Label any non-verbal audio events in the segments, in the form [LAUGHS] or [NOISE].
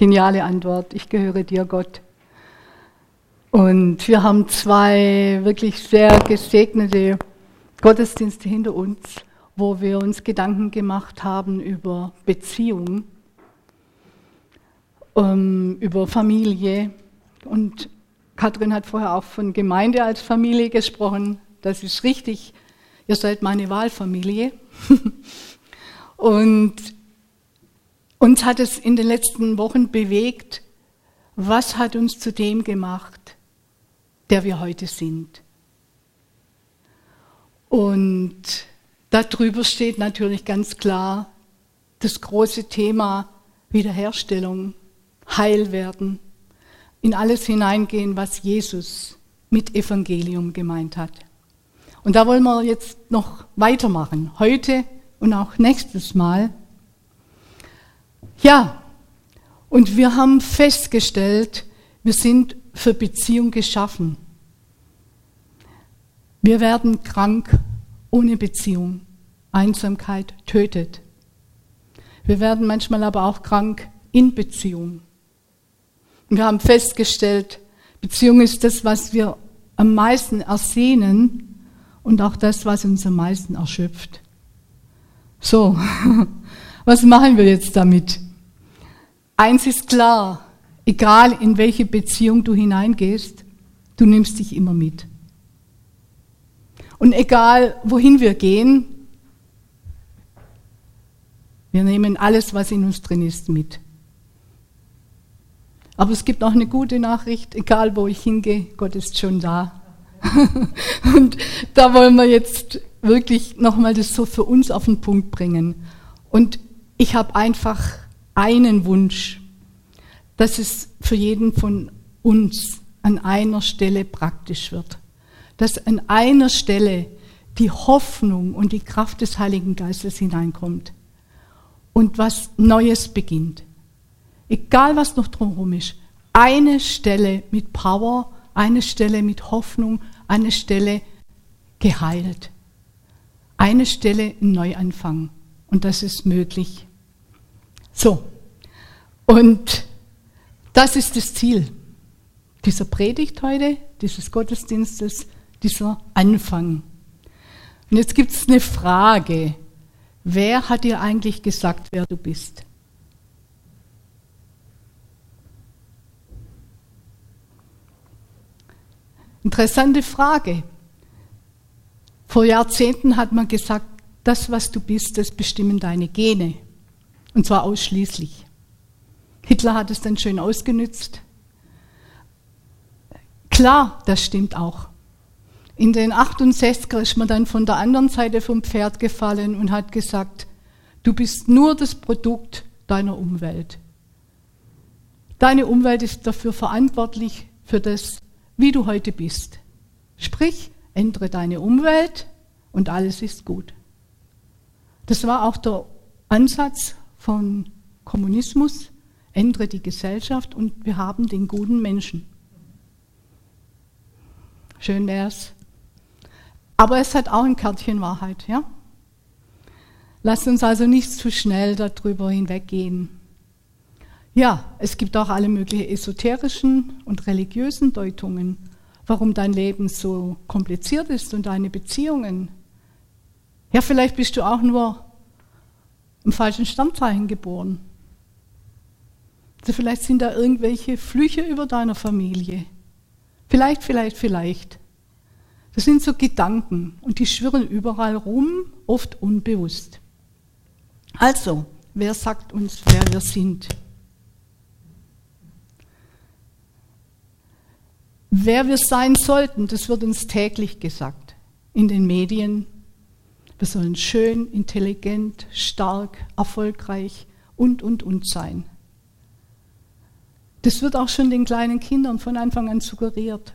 Geniale Antwort. Ich gehöre dir, Gott. Und wir haben zwei wirklich sehr gesegnete Gottesdienste hinter uns, wo wir uns Gedanken gemacht haben über Beziehung, ähm, über Familie. Und Kathrin hat vorher auch von Gemeinde als Familie gesprochen. Das ist richtig. Ihr seid meine Wahlfamilie. [LAUGHS] Und uns hat es in den letzten Wochen bewegt, was hat uns zu dem gemacht, der wir heute sind. Und darüber steht natürlich ganz klar das große Thema Wiederherstellung, Heilwerden, in alles hineingehen, was Jesus mit Evangelium gemeint hat. Und da wollen wir jetzt noch weitermachen, heute und auch nächstes Mal. Ja, und wir haben festgestellt, wir sind für Beziehung geschaffen. Wir werden krank ohne Beziehung. Einsamkeit tötet. Wir werden manchmal aber auch krank in Beziehung. Und wir haben festgestellt, Beziehung ist das, was wir am meisten ersehnen und auch das, was uns am meisten erschöpft. So, [LAUGHS] was machen wir jetzt damit? Eins ist klar, egal in welche Beziehung du hineingehst, du nimmst dich immer mit. Und egal wohin wir gehen, wir nehmen alles, was in uns drin ist, mit. Aber es gibt auch eine gute Nachricht, egal wo ich hingehe, Gott ist schon da. [LAUGHS] Und da wollen wir jetzt wirklich nochmal das so für uns auf den Punkt bringen. Und ich habe einfach einen Wunsch, dass es für jeden von uns an einer Stelle praktisch wird. Dass an einer Stelle die Hoffnung und die Kraft des Heiligen Geistes hineinkommt und was Neues beginnt. Egal was noch drumherum ist. Eine Stelle mit Power, eine Stelle mit Hoffnung, eine Stelle geheilt. Eine Stelle Neuanfang. Und das ist möglich. So. Und das ist das Ziel dieser Predigt heute, dieses Gottesdienstes, dieser Anfang. Und jetzt gibt es eine Frage. Wer hat dir eigentlich gesagt, wer du bist? Interessante Frage. Vor Jahrzehnten hat man gesagt, das, was du bist, das bestimmen deine Gene. Und zwar ausschließlich. Hitler hat es dann schön ausgenützt. Klar, das stimmt auch. In den 68er ist man dann von der anderen Seite vom Pferd gefallen und hat gesagt, du bist nur das Produkt deiner Umwelt. Deine Umwelt ist dafür verantwortlich für das, wie du heute bist. Sprich, ändere deine Umwelt und alles ist gut. Das war auch der Ansatz von Kommunismus, ändere die Gesellschaft und wir haben den guten Menschen. Schön wär's. Aber es hat auch ein Kärtchen Wahrheit, ja? Lasst uns also nicht zu schnell darüber hinweggehen. Ja, es gibt auch alle möglichen esoterischen und religiösen Deutungen, warum dein Leben so kompliziert ist und deine Beziehungen. Ja, vielleicht bist du auch nur im falschen Sternzeichen geboren. Also vielleicht sind da irgendwelche Flüche über deiner Familie. Vielleicht, vielleicht, vielleicht. Das sind so Gedanken und die schwirren überall rum, oft unbewusst. Also, wer sagt uns, wer wir sind? Wer wir sein sollten, das wird uns täglich gesagt. In den Medien. Wir sollen schön, intelligent, stark, erfolgreich und, und, und sein. Das wird auch schon den kleinen Kindern von Anfang an suggeriert.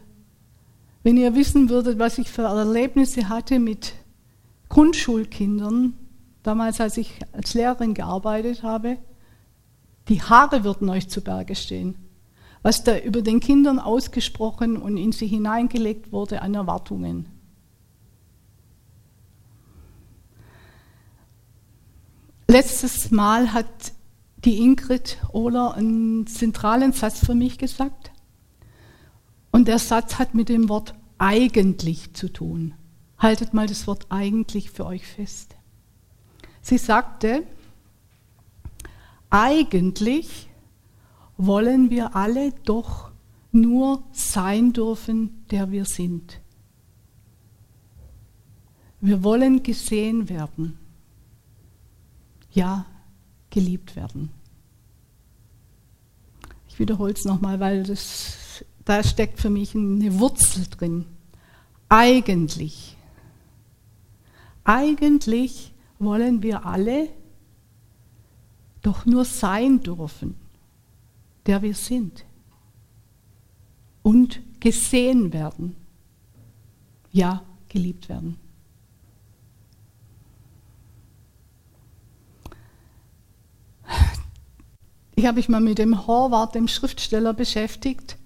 Wenn ihr wissen würdet, was ich für Erlebnisse hatte mit Grundschulkindern, damals als ich als Lehrerin gearbeitet habe, die Haare würden euch zu Berge stehen. Was da über den Kindern ausgesprochen und in sie hineingelegt wurde an Erwartungen. Letztes Mal hat die Ingrid Ohler einen zentralen Satz für mich gesagt. Und der Satz hat mit dem Wort eigentlich zu tun. Haltet mal das Wort eigentlich für euch fest. Sie sagte, eigentlich wollen wir alle doch nur sein dürfen, der wir sind. Wir wollen gesehen werden. Ja, geliebt werden. Ich wiederhole es nochmal, weil das, da steckt für mich eine Wurzel drin. Eigentlich, eigentlich wollen wir alle doch nur sein dürfen, der wir sind. Und gesehen werden. Ja, geliebt werden. Ich habe mich mal mit dem Horvath, dem Schriftsteller, beschäftigt.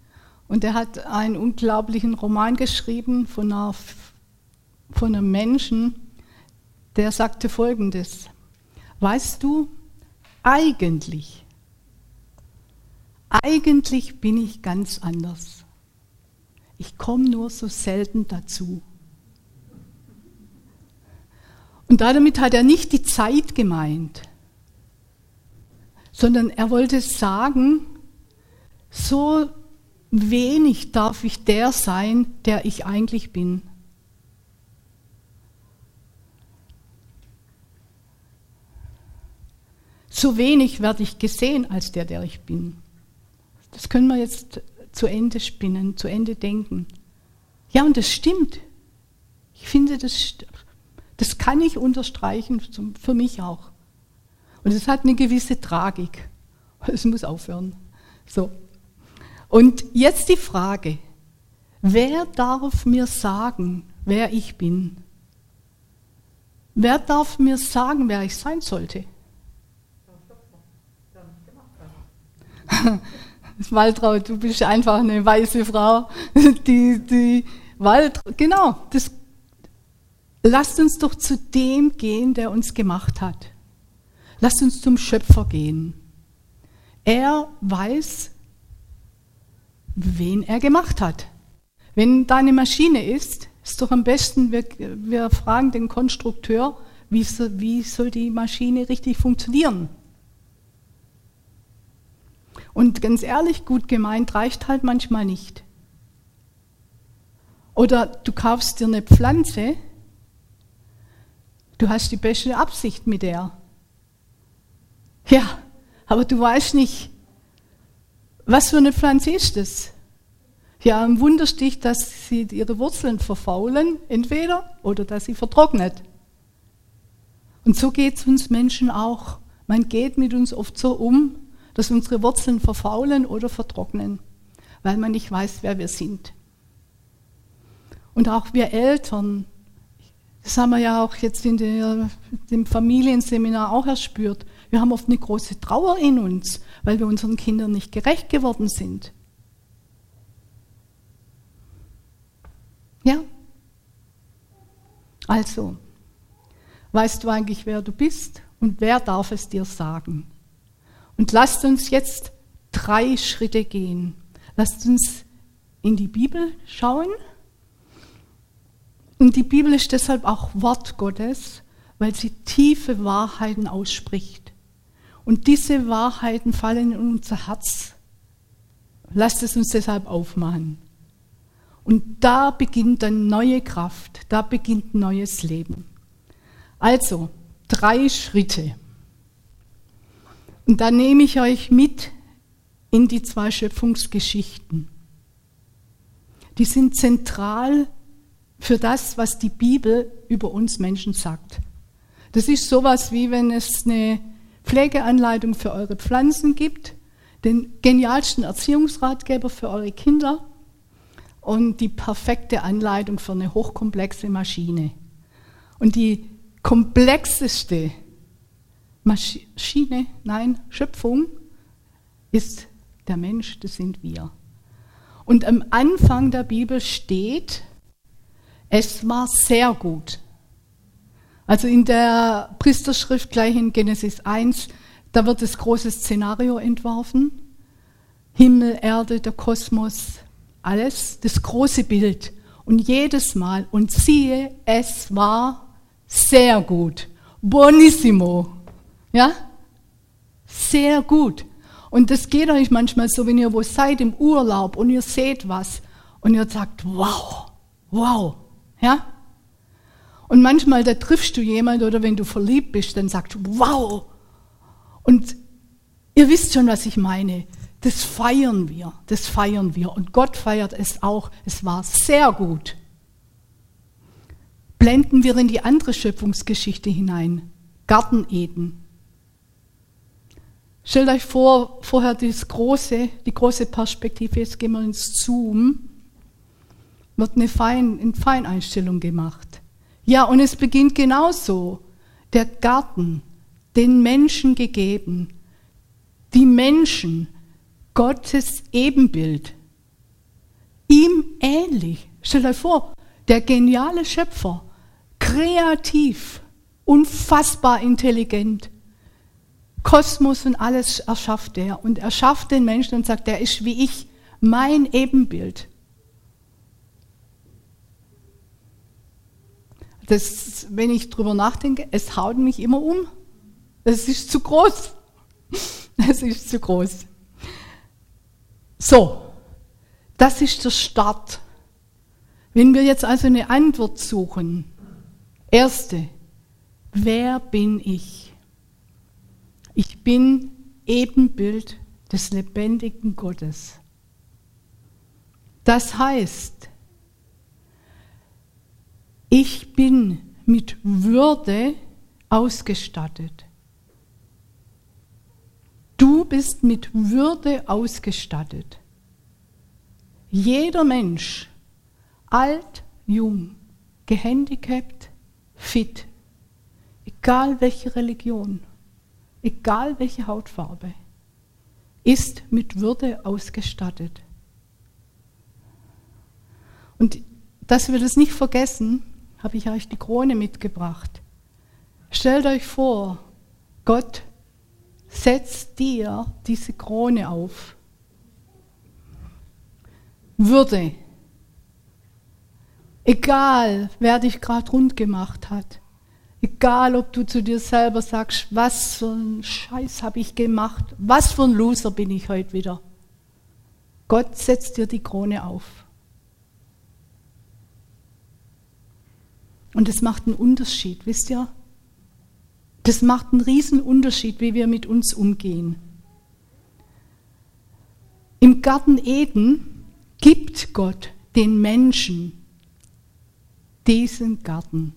Und er hat einen unglaublichen Roman geschrieben von, einer, von einem Menschen, der sagte folgendes. Weißt du, eigentlich, eigentlich bin ich ganz anders. Ich komme nur so selten dazu. Und damit hat er nicht die Zeit gemeint sondern er wollte sagen, so wenig darf ich der sein, der ich eigentlich bin. So wenig werde ich gesehen als der, der ich bin. Das können wir jetzt zu Ende spinnen, zu Ende denken. Ja, und das stimmt. Ich finde, das, das kann ich unterstreichen, für mich auch. Und es hat eine gewisse Tragik. [LAUGHS] Es muss aufhören. So. Und jetzt die Frage, wer darf mir sagen, wer ich bin? Wer darf mir sagen, wer ich sein sollte? [LAUGHS] Waltraud, du bist einfach eine weiße Frau, [LAUGHS] die, die Waltraud, genau, das, lasst uns doch zu dem gehen, der uns gemacht hat. Lasst uns zum Schöpfer gehen. Er weiß, wen er gemacht hat. Wenn da eine Maschine ist, ist doch am besten, wir, wir fragen den Konstrukteur, wie, wie soll die Maschine richtig funktionieren? Und ganz ehrlich, gut gemeint reicht halt manchmal nicht. Oder du kaufst dir eine Pflanze, du hast die beste Absicht mit der. Ja, aber du weißt nicht, was für eine Pflanze ist es? Ja, ein Wunderstich, dass sie ihre Wurzeln verfaulen, entweder, oder dass sie vertrocknet. Und so geht es uns Menschen auch. Man geht mit uns oft so um, dass unsere Wurzeln verfaulen oder vertrocknen, weil man nicht weiß, wer wir sind. Und auch wir Eltern, das haben wir ja auch jetzt in dem Familienseminar auch erspürt, wir haben oft eine große Trauer in uns, weil wir unseren Kindern nicht gerecht geworden sind. Ja? Also, weißt du eigentlich, wer du bist und wer darf es dir sagen? Und lasst uns jetzt drei Schritte gehen. Lasst uns in die Bibel schauen. Und die Bibel ist deshalb auch Wort Gottes, weil sie tiefe Wahrheiten ausspricht. Und diese Wahrheiten fallen in unser Herz. Lasst es uns deshalb aufmachen. Und da beginnt dann neue Kraft, da beginnt neues Leben. Also, drei Schritte. Und da nehme ich euch mit in die zwei Schöpfungsgeschichten. Die sind zentral für das, was die Bibel über uns Menschen sagt. Das ist sowas wie wenn es eine Pflegeanleitung für eure Pflanzen gibt, den genialsten Erziehungsratgeber für eure Kinder und die perfekte Anleitung für eine hochkomplexe Maschine. Und die komplexeste Maschine, nein, Schöpfung ist der Mensch, das sind wir. Und am Anfang der Bibel steht, es war sehr gut. Also in der Priesterschrift gleich in Genesis 1, Da wird das große Szenario entworfen. Himmel, Erde, der Kosmos, alles, das große Bild. Und jedes Mal, und siehe, es war sehr gut. Buonissimo. Ja? Sehr gut. Und das geht euch manchmal so, wenn ihr wo seid im Urlaub und ihr seht was und ihr sagt, wow, wow. Ja? Und manchmal, da triffst du jemand oder wenn du verliebt bist, dann sagst du, wow. Und ihr wisst schon, was ich meine. Das feiern wir, das feiern wir. Und Gott feiert es auch. Es war sehr gut. Blenden wir in die andere Schöpfungsgeschichte hinein. Garten Eden. Stellt euch vor, vorher das große, die große Perspektive, jetzt gehen wir ins Zoom, wird eine, Fein, eine Feineinstellung gemacht. Ja, und es beginnt genauso. Der Garten, den Menschen gegeben, die Menschen, Gottes Ebenbild, ihm ähnlich. Stellt euch vor, der geniale Schöpfer, kreativ, unfassbar intelligent, Kosmos und alles erschafft er. Und er schafft den Menschen und sagt, der ist wie ich, mein Ebenbild. Das, wenn ich drüber nachdenke, es haut mich immer um. Es ist zu groß. [LAUGHS] Es ist zu groß. So, das ist der Start. Wenn wir jetzt also eine Antwort suchen, erste, wer bin ich? Ich bin Ebenbild des lebendigen Gottes. Das heißt, ich bin mit Würde ausgestattet. Du bist mit Würde ausgestattet. Jeder Mensch, alt, jung, gehandicapt, fit, egal welche Religion, egal welche Hautfarbe, ist mit Würde ausgestattet. Und dass wir das nicht vergessen, habe ich euch die Krone mitgebracht. Stellt euch vor, Gott setzt dir diese Krone auf. Würde. Egal, wer dich gerade rund gemacht hat. Egal, ob du zu dir selber sagst, was für ein Scheiß habe ich gemacht, was für ein Loser bin ich heute wieder. Gott setzt dir die Krone auf. Und es macht einen Unterschied, wisst ihr? Das macht einen riesen Unterschied, wie wir mit uns umgehen. Im Garten Eden gibt Gott den Menschen diesen Garten.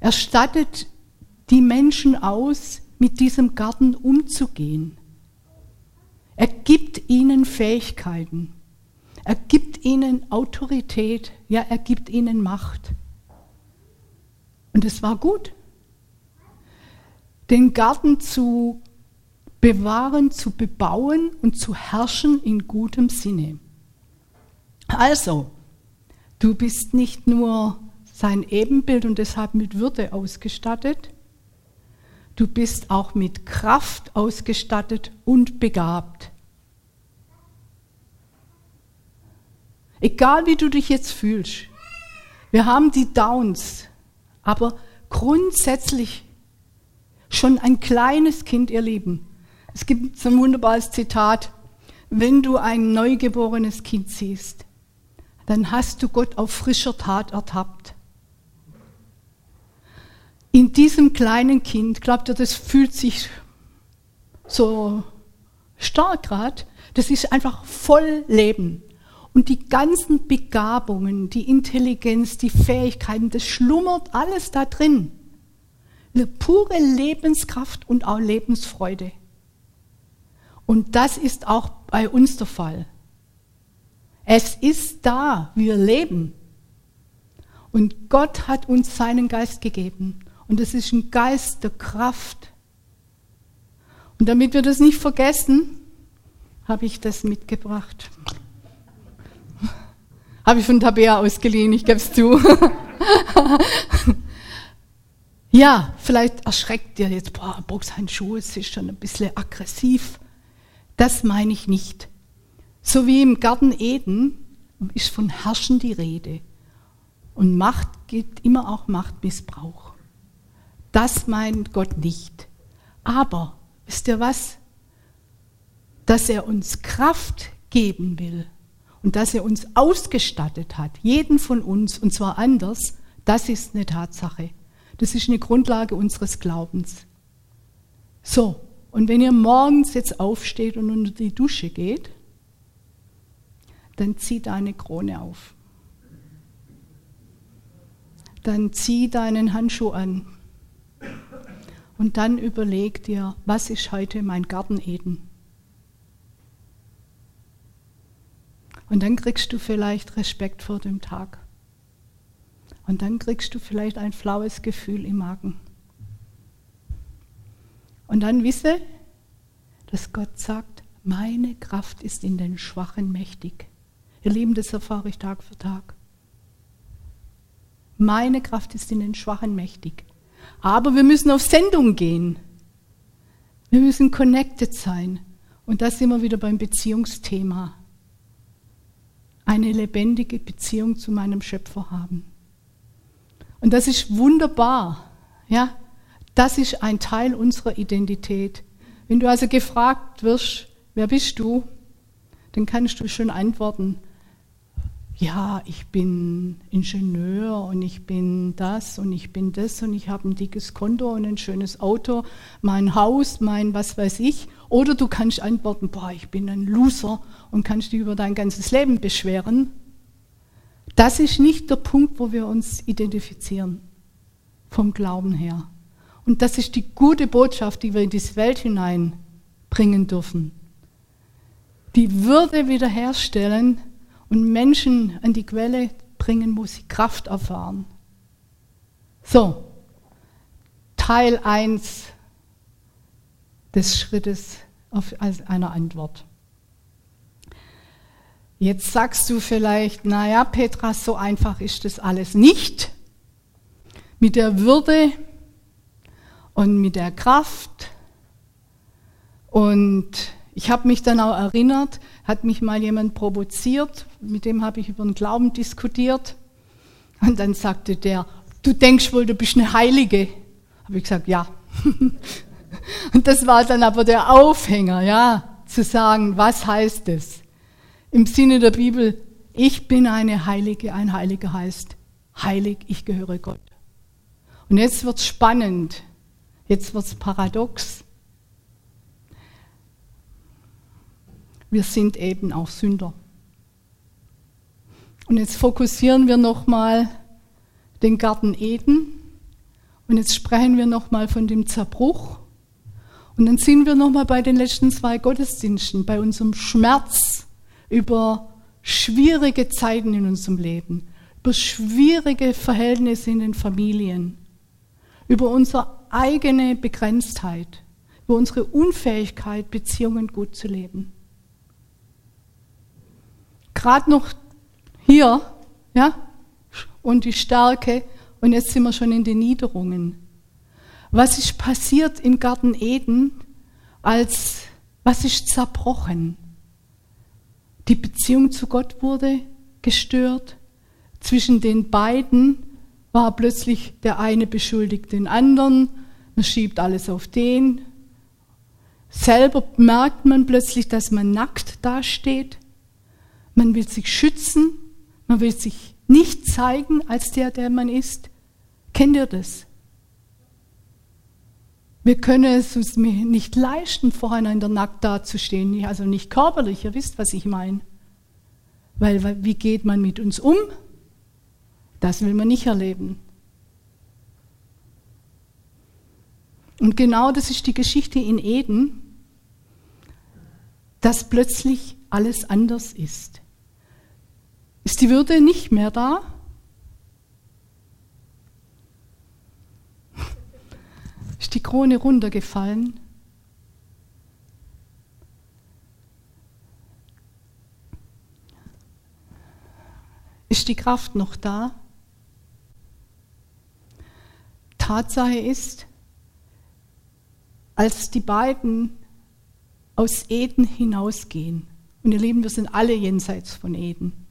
Er stattet die Menschen aus, mit diesem Garten umzugehen. Er gibt ihnen Fähigkeiten. Er gibt ihnen Autorität. Ja, er gibt ihnen Macht. Und es war gut. Den Garten zu bewahren, zu bebauen und zu herrschen in gutem Sinne. Also, du bist nicht nur sein Ebenbild und deshalb mit Würde ausgestattet. Du bist auch mit Kraft ausgestattet und begabt. Egal wie du dich jetzt fühlst, wir haben die Downs, aber grundsätzlich schon ein kleines Kind, ihr Lieben. Es gibt so ein wunderbares Zitat, wenn du ein neugeborenes Kind siehst, dann hast du Gott auf frischer Tat ertappt in diesem kleinen Kind, glaubt ihr, das fühlt sich so stark gerade, das ist einfach voll Leben. Und die ganzen Begabungen, die Intelligenz, die Fähigkeiten, das schlummert alles da drin. Eine pure Lebenskraft und auch Lebensfreude. Und das ist auch bei uns der Fall. Es ist da, wir leben. Und Gott hat uns seinen Geist gegeben. Und es ist ein Geist der Kraft. Und damit wir das nicht vergessen, habe ich das mitgebracht. Habe ich von Tabea ausgeliehen, ich gebe es zu. [LAUGHS] Ja, vielleicht erschreckt dir jetzt, boah, Boxhandschuhe, es ist schon ein bisschen aggressiv. Das meine ich nicht. So wie im Garten Eden ist von Herrschen die Rede. Und Macht gibt immer auch Machtmissbrauch. Das meint Gott nicht. Aber, wisst ihr was? Dass er uns Kraft geben will und dass er uns ausgestattet hat, jeden von uns, und zwar anders, das ist eine Tatsache. Das ist eine Grundlage unseres Glaubens. So, und wenn ihr morgens jetzt aufsteht und unter die Dusche geht, dann zieh deine Krone auf. Dann zieh deinen Handschuh an. Und dann überleg dir, was ist heute mein Garten Eden? Und dann kriegst du vielleicht Respekt vor dem Tag. Und dann kriegst du vielleicht ein flaues Gefühl im Magen. Und dann wisse, dass Gott sagt, meine Kraft ist in den Schwachen mächtig. Ihr Lieben, das erfahre ich Tag für Tag. Meine Kraft ist in den Schwachen mächtig. Aber wir müssen auf Sendung gehen. Wir müssen connected sein. Und das wir wieder beim Beziehungsthema. Eine lebendige Beziehung zu meinem Schöpfer haben. Und das ist wunderbar. Ja, das ist ein Teil unserer Identität. Wenn du also gefragt wirst, wer bist du, dann kannst du schon antworten, ja, ich bin Ingenieur und ich bin das und ich bin das und ich habe ein dickes Konto und ein schönes Auto, mein Haus, mein was weiß ich. Oder du kannst antworten, boah, ich bin ein Loser und kannst dich über dein ganzes Leben beschweren. Das ist nicht der Punkt, wo wir uns identifizieren, vom Glauben her. Und das ist die gute Botschaft, die wir in diese Welt hineinbringen dürfen. Die Würde wiederherstellen und Menschen an die Quelle bringen, wo sie Kraft erfahren. So, Teil 1 des Schrittes auf, einer Antwort. Jetzt sagst du vielleicht, naja, Petra, so einfach ist das alles nicht. Mit der Würde und mit der Kraft. Und ich habe mich dann auch erinnert, hat mich mal jemand provoziert, mit dem habe ich über den Glauben diskutiert. Und dann sagte der, du denkst wohl, du bist eine Heilige. Habe ich gesagt, ja. [LAUGHS] Und das war dann aber der Aufhänger, ja, zu sagen, was heißt es? im Sinne der Bibel, ich bin eine Heilige, ein Heiliger heißt, heilig, ich gehöre Gott. Und jetzt wird es spannend, jetzt wird es paradox. Wir sind eben auch Sünder. Und jetzt fokussieren wir nochmal den Garten Eden und jetzt sprechen wir nochmal von dem Zerbruch. Und dann sind wir nochmal bei den letzten zwei Gottesdiensten, bei unserem Schmerz, über schwierige Zeiten in unserem Leben, über schwierige Verhältnisse in den Familien, über unsere eigene Begrenztheit, über unsere Unfähigkeit, Beziehungen gut zu leben. Gerade noch hier, ja, und die Stärke, und jetzt sind wir schon in den Niederungen. Was ist passiert im Garten Eden, als was ist zerbrochen? Die Beziehung zu Gott wurde gestört. Zwischen den beiden war plötzlich der eine beschuldigt den anderen. Man schiebt alles auf den. Selber merkt man plötzlich, dass man nackt dasteht. Man will sich schützen. Man will sich nicht zeigen als der, der man ist. Kennt ihr das? Wir können es uns nicht leisten, voreinander nackt dazustehen, also nicht körperlich, ihr wisst, was ich meine. Weil wie geht man mit uns um? Das will man nicht erleben. Und genau das ist die Geschichte in Eden, dass plötzlich alles anders ist. Ist die Würde nicht mehr da? ist die Krone runtergefallen. Ist die Kraft noch da? Tatsache ist, als die beiden aus Eden hinausgehen, und ihr Lieben, wir sind alle jenseits von Eden,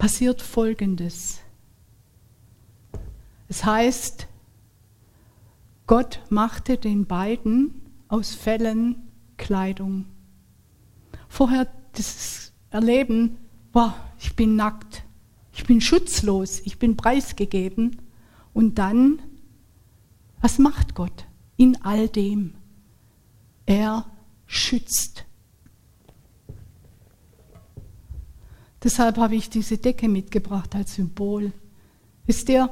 passiert Folgendes. Es heißt, Gott machte den beiden aus Fellen Kleidung. Vorher dieses Erleben, boah, ich bin nackt, ich bin schutzlos, ich bin preisgegeben. Und dann, was macht Gott in all dem? Er schützt. Deshalb habe ich diese Decke mitgebracht als Symbol. Wisst ihr,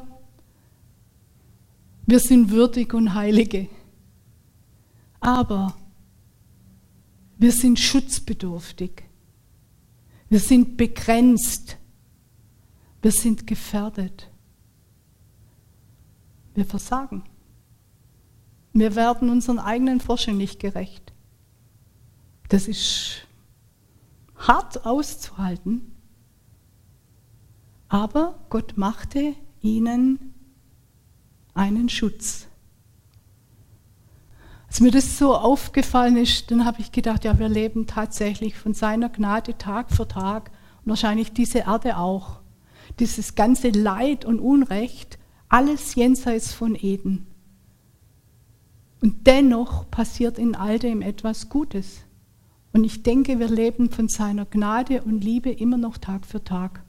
wir sind würdig und heilige, aber wir sind schutzbedürftig. Wir sind begrenzt. Wir sind gefährdet. Wir versagen. Wir werden unseren eigenen Forschungen nicht gerecht. Das ist hart auszuhalten. Aber Gott machte ihnen einen Schutz. Als mir das so aufgefallen ist, dann habe ich gedacht, ja, wir leben tatsächlich von seiner Gnade Tag für Tag und wahrscheinlich diese Erde auch. Dieses ganze Leid und Unrecht, alles jenseits von Eden. Und dennoch passiert in all dem etwas Gutes. Und ich denke, wir leben von seiner Gnade und Liebe immer noch Tag für Tag.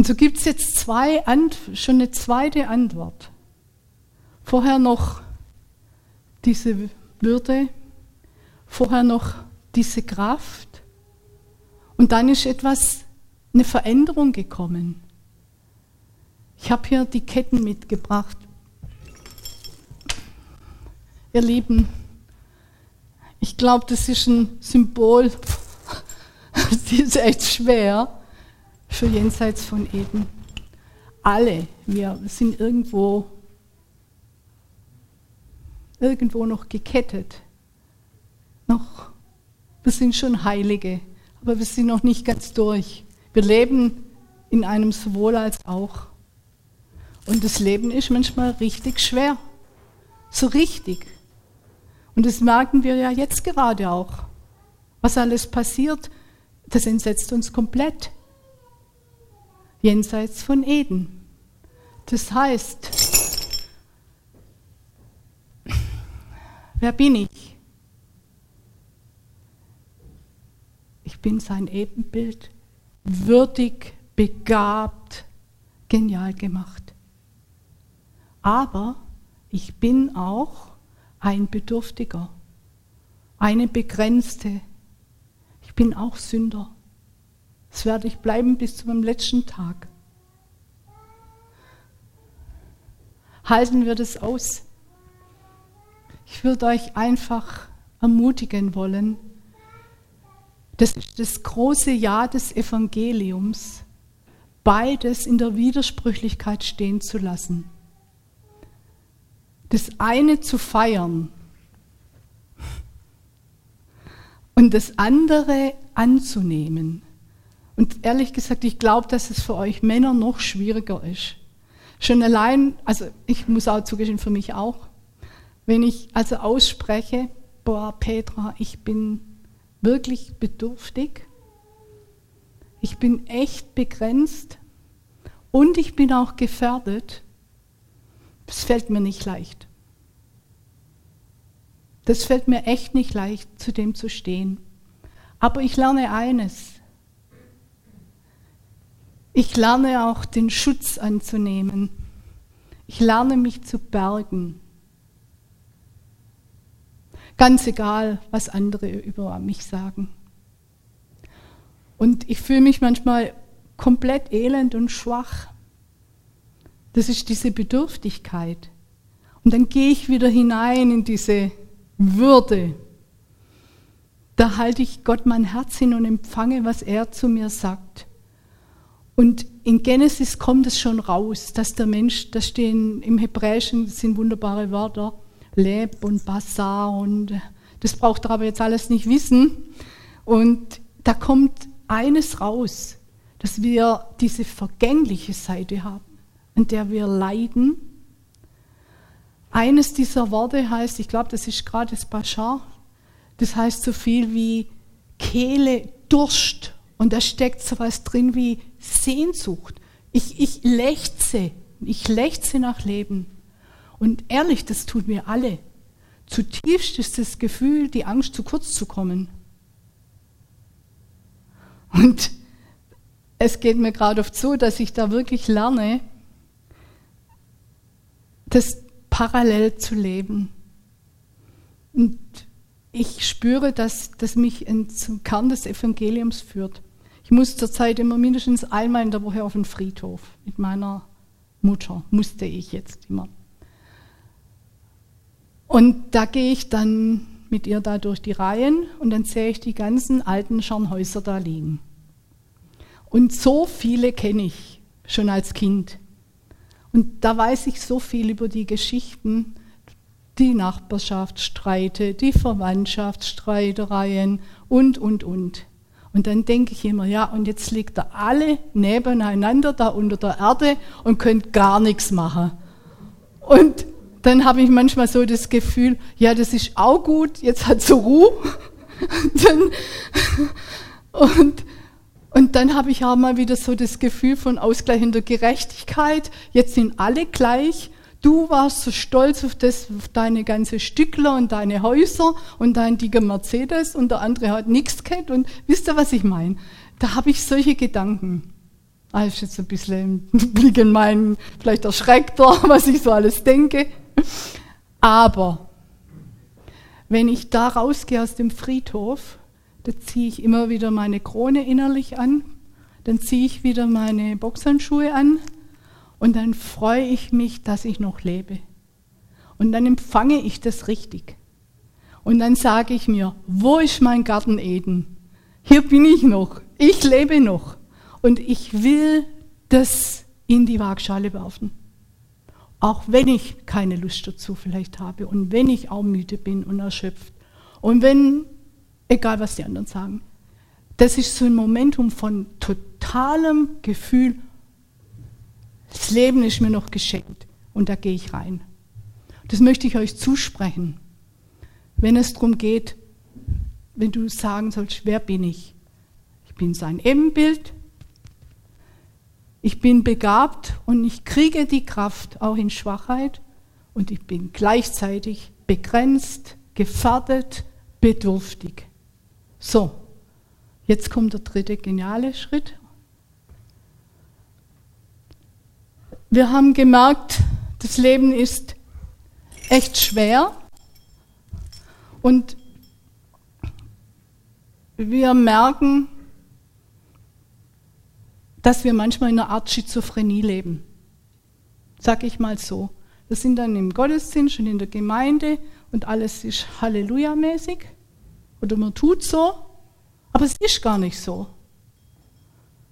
Und so gibt es jetzt zwei, schon eine zweite Antwort. Vorher noch diese Würde, vorher noch diese Kraft und dann ist etwas, eine Veränderung gekommen. Ich habe hier die Ketten mitgebracht. Ihr Lieben, ich glaube, das ist ein Symbol, [LAUGHS] die ist echt schwer für jenseits von Eden. Alle, wir sind irgendwo irgendwo noch gekettet. Noch, wir sind schon Heilige, aber wir sind noch nicht ganz durch. Wir leben in einem sowohl als auch. Und das Leben ist manchmal richtig schwer. So richtig. Und das merken wir ja jetzt gerade auch. Was alles passiert, das entsetzt uns komplett. Jenseits von Eden. Das heißt, Wer bin ich? Ich bin sein Ebenbild, würdig, begabt, genial gemacht. Aber ich bin auch ein Bedürftiger, eine Begrenzte. Ich bin auch Sünder. Das werde ich bleiben bis zu meinem letzten Tag. Halten wir das aus? Ich würde euch einfach ermutigen wollen, das ist das große Ja des Evangeliums, beides in der Widersprüchlichkeit stehen zu lassen. Das eine zu feiern und das andere anzunehmen. Und ehrlich gesagt, ich glaube, dass es für euch Männer noch schwieriger ist. Schon allein, also ich muss auch zugestehen, für mich auch, wenn ich also ausspreche, boah, Petra, ich bin wirklich bedürftig, ich bin echt begrenzt und ich bin auch gefährdet, das fällt mir nicht leicht. Das fällt mir echt nicht leicht, zu dem zu stehen. Aber ich lerne eines. Ich lerne auch den Schutz anzunehmen. Ich lerne mich zu bergen. Ganz egal, was andere über mich sagen. Und ich fühle mich manchmal komplett elend und schwach. Das ist diese Bedürftigkeit. Und dann gehe ich wieder hinein in diese Würde. Da halte ich Gott mein Herz hin und empfange, was er zu mir sagt. Und in Genesis kommt es schon raus, dass der Mensch, da stehen im Hebräischen, sind wunderbare Wörter, Leb und Basar und das braucht er aber jetzt alles nicht wissen. Und da kommt eines raus, dass wir diese vergängliche Seite haben, an der wir leiden. Eines dieser Worte heißt, ich glaube, das ist gerade das Bashar, das heißt so viel wie Kehle, Durst. Und da steckt so was drin wie Sehnsucht. Ich, ich lechze, ich lechze nach Leben. Und ehrlich, das tun wir alle. Zutiefst ist das Gefühl, die Angst zu kurz zu kommen. Und es geht mir gerade oft so, dass ich da wirklich lerne, das parallel zu leben. Und ich spüre, dass das mich zum Kern des Evangeliums führt. Ich muss zurzeit immer mindestens einmal in der Woche auf den Friedhof mit meiner Mutter, musste ich jetzt immer. Und da gehe ich dann mit ihr da durch die Reihen und dann sehe ich die ganzen alten Scharnhäuser da liegen. Und so viele kenne ich schon als Kind. Und da weiß ich so viel über die Geschichten, die Nachbarschaftsstreite, die Verwandtschaftsstreitereien und, und, und. Und dann denke ich immer, ja, und jetzt liegt ihr alle nebeneinander da unter der Erde und könnt gar nichts machen. Und dann habe ich manchmal so das Gefühl, ja, das ist auch gut, jetzt hat sie Ruhe. [LAUGHS] und, und dann habe ich auch mal wieder so das Gefühl von ausgleichender Gerechtigkeit. Jetzt sind alle gleich. Du warst so stolz auf, das, auf deine ganze Stückler und deine Häuser und dein dicker Mercedes und der andere hat nichts gehabt. Und wisst ihr, was ich meine? Da habe ich solche Gedanken. Ah, ist jetzt ein bisschen ein [LAUGHS] Blick in meinen, vielleicht erschreckter, [LAUGHS] was ich so alles denke. Aber wenn ich da rausgehe aus dem Friedhof, da ziehe ich immer wieder meine Krone innerlich an, dann ziehe ich wieder meine Boxhandschuhe an und dann freue ich mich, dass ich noch lebe. Und dann empfange ich das richtig. Und dann sage ich mir, wo ist mein Garten Eden? Hier bin ich noch, ich lebe noch und ich will das in die Waagschale werfen. Auch wenn ich keine Lust dazu vielleicht habe und wenn ich auch müde bin und erschöpft und wenn, egal was die anderen sagen, das ist so ein Momentum von totalem Gefühl, das Leben ist mir noch geschenkt und da gehe ich rein. Das möchte ich euch zusprechen. Wenn es darum geht, wenn du sagen sollst, wer bin ich? Ich bin sein Ebenbild, ich bin begabt und ich kriege die Kraft auch in Schwachheit und ich bin gleichzeitig begrenzt, gefährdet, bedürftig. So, jetzt kommt der dritte geniale Schritt. Wir haben gemerkt, das Leben ist echt schwer und wir merken, dass wir manchmal in einer Art Schizophrenie leben. Sag ich mal so. Wir sind dann im Gottesdienst und in der Gemeinde und alles ist Halleluja-mäßig oder man tut so, aber es ist gar nicht so.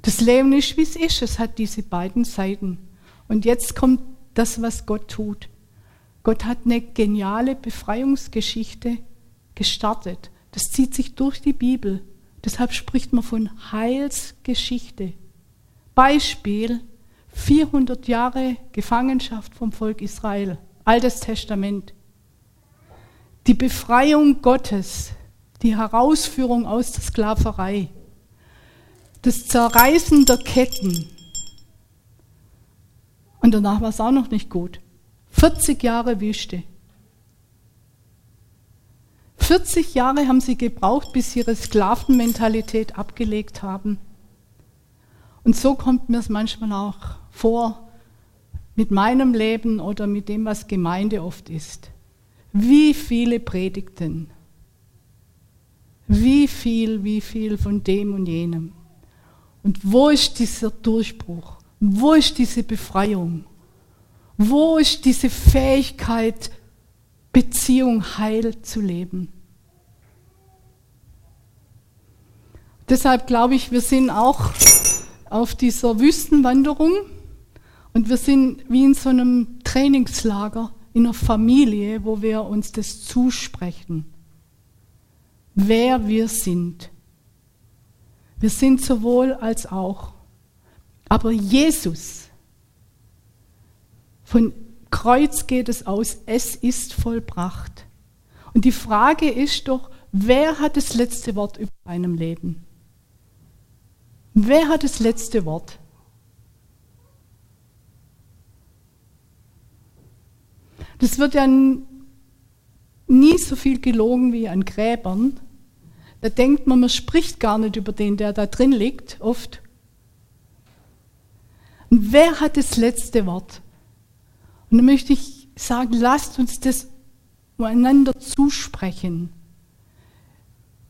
Das Leben ist, wie es ist. Es hat diese beiden Seiten. Und jetzt kommt das, was Gott tut. Gott hat eine geniale Befreiungsgeschichte gestartet. Das zieht sich durch die Bibel. Deshalb spricht man von Heilsgeschichte. Beispiel 400 Jahre Gefangenschaft vom Volk Israel, Altes Testament. Die Befreiung Gottes, die Herausführung aus der Sklaverei, das Zerreißen der Ketten. Und danach war es auch noch nicht gut. 40 Jahre Wüste. 40 Jahre haben sie gebraucht, bis sie ihre Sklavenmentalität abgelegt haben. Und so kommt mir es manchmal auch vor mit meinem Leben oder mit dem, was Gemeinde oft ist. Wie viele Predigten, wie viel, wie viel von dem und jenem. Und wo ist dieser Durchbruch? Wo ist diese Befreiung? Wo ist diese Fähigkeit, Beziehung heil zu leben? Deshalb glaube ich, wir sind auch auf dieser Wüstenwanderung und wir sind wie in so einem Trainingslager in einer Familie, wo wir uns das zusprechen, wer wir sind. Wir sind sowohl als auch. Aber Jesus, Von Kreuz geht es aus, es ist vollbracht. Und die Frage ist doch, wer hat das letzte Wort über deinem Leben? Wer hat das letzte Wort? Das wird ja nie so viel gelogen wie an Gräbern. Da denkt man, man spricht gar nicht über den, der da drin liegt, oft. Und wer hat das letzte Wort? Und da möchte ich sagen, lasst uns das einander zusprechen.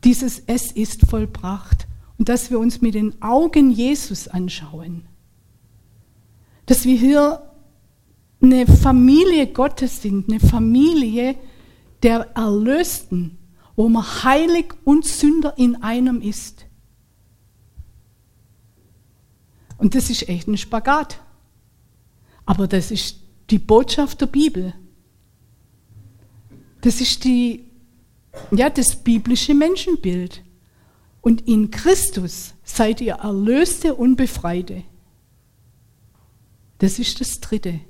Dieses Es ist vollbracht. Und dass wir uns mit den Augen Jesus anschauen. Dass wir hier eine Familie Gottes sind, eine Familie der Erlösten, wo man heilig und Sünder in einem ist. Und das ist echt ein Spagat. Aber das ist die Botschaft der Bibel. Das ist die, ja, das biblische Menschenbild. Und in Christus seid ihr Erlöste und Befreite. Das ist das Dritte.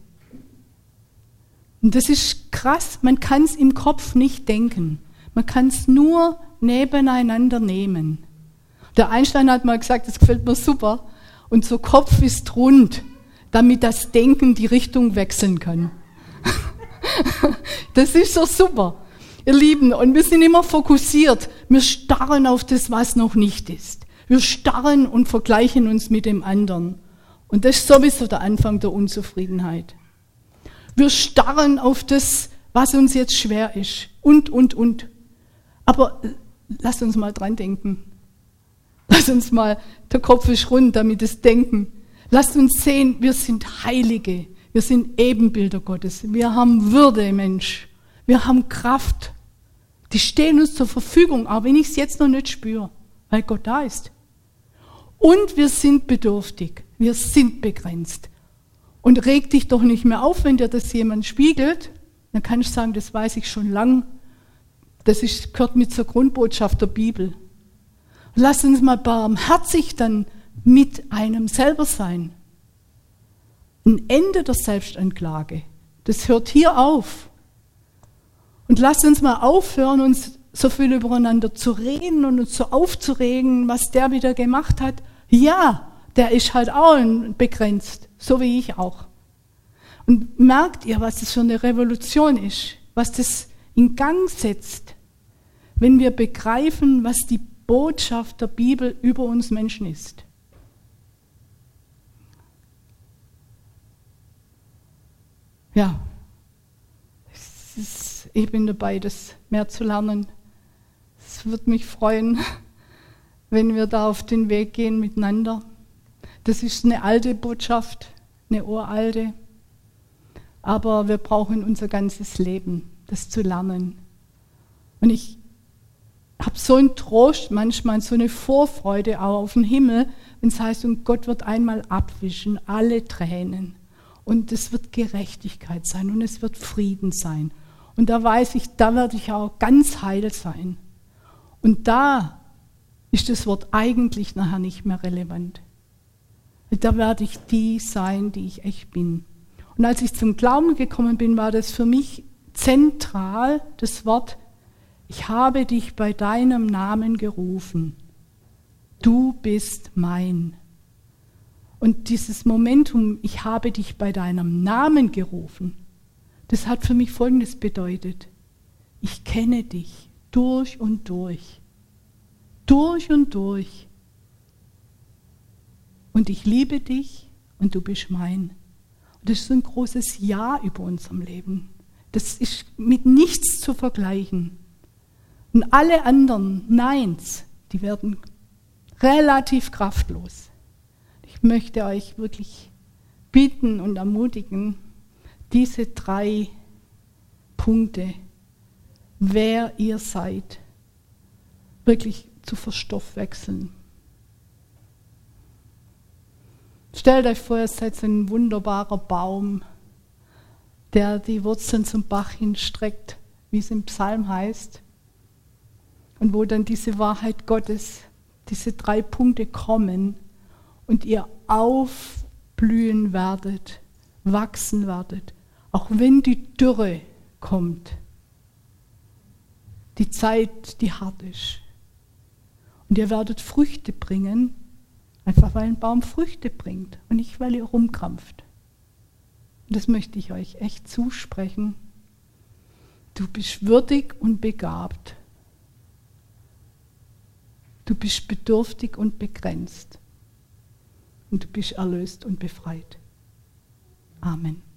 Und das ist krass, man kann es im Kopf nicht denken. Man kann es nur nebeneinander nehmen. Der Einstein hat mal gesagt, das gefällt mir super, unser Kopf ist rund, damit das Denken die Richtung wechseln kann. [LAUGHS] das ist so super. Ihr Lieben, und wir sind immer fokussiert. Wir starren auf das, was noch nicht ist. Wir starren und vergleichen uns mit dem anderen. Und das ist sowieso der Anfang der Unzufriedenheit. Wir starren auf das, was uns jetzt schwer ist. Und, und, und. Aber lasst uns mal dran denken. Lasst uns mal, der Kopf ist rund, damit es denken. Lasst uns sehen, wir sind Heilige. Wir sind Ebenbilder Gottes. Wir haben Würde, Mensch. Wir haben Kraft. Die stehen uns zur Verfügung, auch wenn ich es jetzt noch nicht spüre, weil Gott da ist. Und wir sind bedürftig. Wir sind begrenzt. Und reg dich doch nicht mehr auf, wenn dir das jemand spiegelt. Dann kann ich sagen, das weiß ich schon lang. Das ist, gehört mit zur Grundbotschaft der Bibel. Lass uns mal barmherzig dann mit einem selber sein. Ein Ende der Selbstanklage. Das hört hier auf. Und lasst uns mal aufhören, uns so viel übereinander zu reden und uns so aufzuregen, was der wieder gemacht hat. Ja, der ist halt auch begrenzt, so wie ich auch. Und merkt ihr, was das für eine Revolution ist, was das in Gang setzt, wenn wir begreifen, was die Botschaft der Bibel über uns Menschen ist. Ja, ich bin dabei, das mehr zu lernen. Es würde mich freuen, wenn wir da auf den Weg gehen miteinander. Das ist eine alte Botschaft, eine uralte, aber wir brauchen unser ganzes Leben, das zu lernen. Und ich habe so einen Trost manchmal, so eine Vorfreude auch auf den Himmel, wenn es heißt, und Gott wird einmal abwischen, alle Tränen. Und es wird Gerechtigkeit sein und es wird Frieden sein. Und da weiß ich, da werde ich auch ganz heil sein. Und da ist das Wort eigentlich nachher nicht mehr relevant. Da werde ich die sein, die ich echt bin. Und als ich zum Glauben gekommen bin, war das für mich zentral, das Wort ich habe dich bei deinem Namen gerufen. Du bist mein. Und dieses Momentum, ich habe dich bei deinem Namen gerufen, das hat für mich Folgendes bedeutet. Ich kenne dich durch und durch. Durch und durch. Und ich liebe dich und du bist mein. Und das ist ein großes Ja über unserem Leben. Das ist mit nichts zu vergleichen. Und alle anderen Neins, die werden relativ kraftlos. Ich möchte euch wirklich bitten und ermutigen, diese drei Punkte, wer ihr seid, wirklich zu verstoffwechseln. Stellt euch vor, ihr seid ein wunderbarer Baum, der die Wurzeln zum Bach hinstreckt, wie es im Psalm heißt und wo dann diese Wahrheit Gottes, diese drei Punkte kommen und ihr aufblühen werdet, wachsen werdet, auch wenn die Dürre kommt, die Zeit, die hart ist. Und ihr werdet Früchte bringen, einfach weil ein Baum Früchte bringt und nicht, weil ihr rumkrampft. Und das möchte ich euch echt zusprechen. Du bist würdig und begabt. Du bist bedürftig und begrenzt. Und du bist erlöst und befreit. Amen.